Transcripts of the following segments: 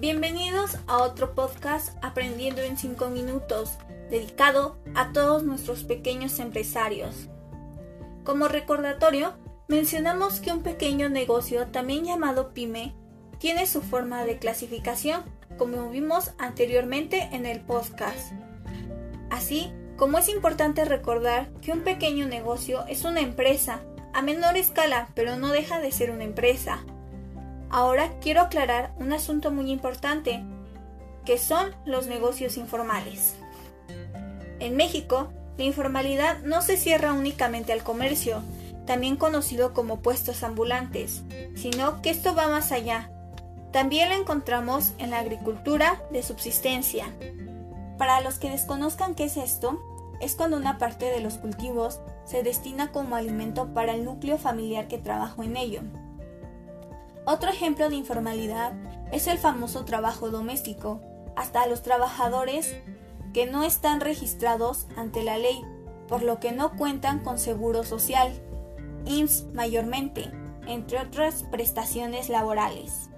Bienvenidos a otro podcast Aprendiendo en 5 minutos, dedicado a todos nuestros pequeños empresarios. Como recordatorio, mencionamos que un pequeño negocio, también llamado pyme, tiene su forma de clasificación, como vimos anteriormente en el podcast. Así como es importante recordar que un pequeño negocio es una empresa, a menor escala, pero no deja de ser una empresa. Ahora quiero aclarar un asunto muy importante, que son los negocios informales. En México, la informalidad no se cierra únicamente al comercio, también conocido como puestos ambulantes, sino que esto va más allá. También lo encontramos en la agricultura de subsistencia. Para los que desconozcan qué es esto, es cuando una parte de los cultivos se destina como alimento para el núcleo familiar que trabaja en ello. Otro ejemplo de informalidad es el famoso trabajo doméstico, hasta los trabajadores que no están registrados ante la ley, por lo que no cuentan con seguro social, IMSS mayormente, entre otras prestaciones laborales.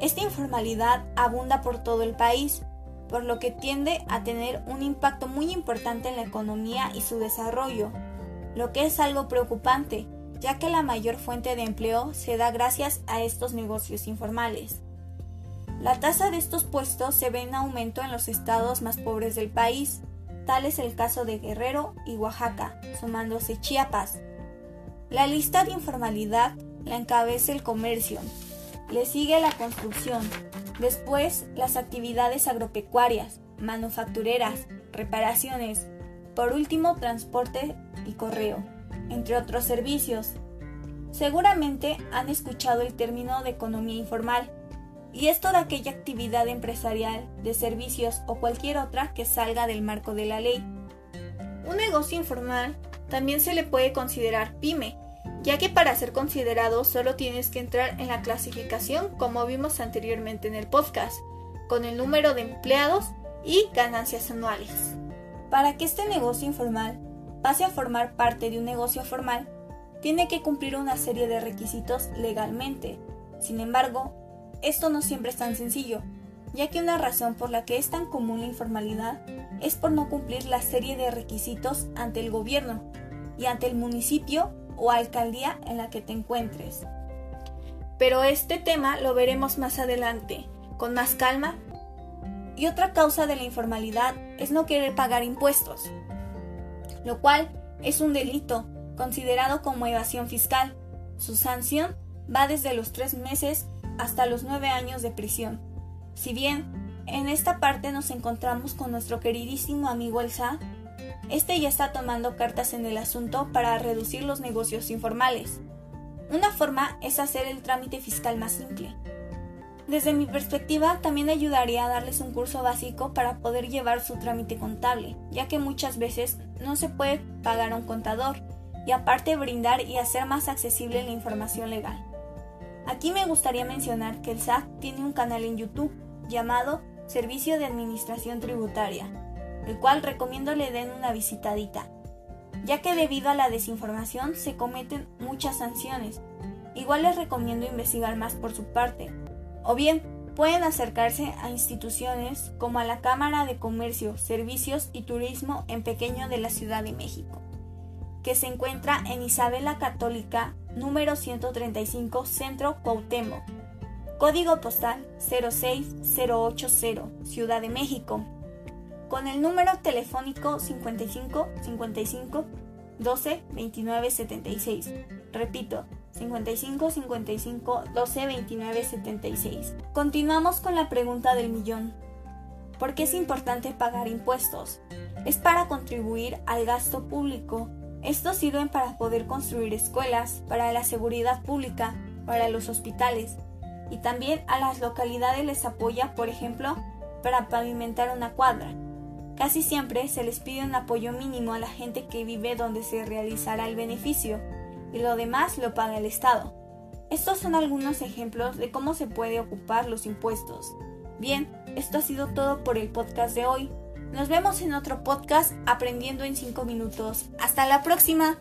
Esta informalidad abunda por todo el país, por lo que tiende a tener un impacto muy importante en la economía y su desarrollo, lo que es algo preocupante, ya que la mayor fuente de empleo se da gracias a estos negocios informales. La tasa de estos puestos se ve en aumento en los estados más pobres del país, tal es el caso de Guerrero y Oaxaca, sumándose Chiapas. La lista de informalidad la encabeza el comercio, le sigue la construcción, después las actividades agropecuarias, manufactureras, reparaciones, por último transporte y correo entre otros servicios. Seguramente han escuchado el término de economía informal, y es toda aquella actividad empresarial, de servicios o cualquier otra que salga del marco de la ley. Un negocio informal también se le puede considerar pyme, ya que para ser considerado solo tienes que entrar en la clasificación como vimos anteriormente en el podcast, con el número de empleados y ganancias anuales. Para que este negocio informal pase a formar parte de un negocio formal, tiene que cumplir una serie de requisitos legalmente. Sin embargo, esto no siempre es tan sencillo, ya que una razón por la que es tan común la informalidad es por no cumplir la serie de requisitos ante el gobierno y ante el municipio o alcaldía en la que te encuentres. Pero este tema lo veremos más adelante, con más calma. Y otra causa de la informalidad es no querer pagar impuestos lo cual es un delito considerado como evasión fiscal. Su sanción va desde los tres meses hasta los nueve años de prisión. Si bien en esta parte nos encontramos con nuestro queridísimo amigo el SAT, este ya está tomando cartas en el asunto para reducir los negocios informales. Una forma es hacer el trámite fiscal más simple, desde mi perspectiva, también ayudaría a darles un curso básico para poder llevar su trámite contable, ya que muchas veces no se puede pagar a un contador, y aparte brindar y hacer más accesible la información legal. Aquí me gustaría mencionar que el SAT tiene un canal en YouTube llamado Servicio de Administración Tributaria, el cual recomiendo le den una visitadita, ya que debido a la desinformación se cometen muchas sanciones. Igual les recomiendo investigar más por su parte, o bien pueden acercarse a instituciones como a la Cámara de Comercio, Servicios y Turismo en Pequeño de la Ciudad de México, que se encuentra en Isabela Católica, número 135, Centro Cuauhtémoc, código postal 06080, Ciudad de México, con el número telefónico 55 55 12 29 76. Repito, 55 55 12 29 76. Continuamos con la pregunta del millón. ¿Por qué es importante pagar impuestos? Es para contribuir al gasto público. Estos sirven para poder construir escuelas, para la seguridad pública, para los hospitales y también a las localidades les apoya, por ejemplo, para pavimentar una cuadra. Casi siempre se les pide un apoyo mínimo a la gente que vive donde se realizará el beneficio y lo demás lo paga el Estado. Estos son algunos ejemplos de cómo se puede ocupar los impuestos. Bien, esto ha sido todo por el podcast de hoy. Nos vemos en otro podcast aprendiendo en 5 minutos. Hasta la próxima.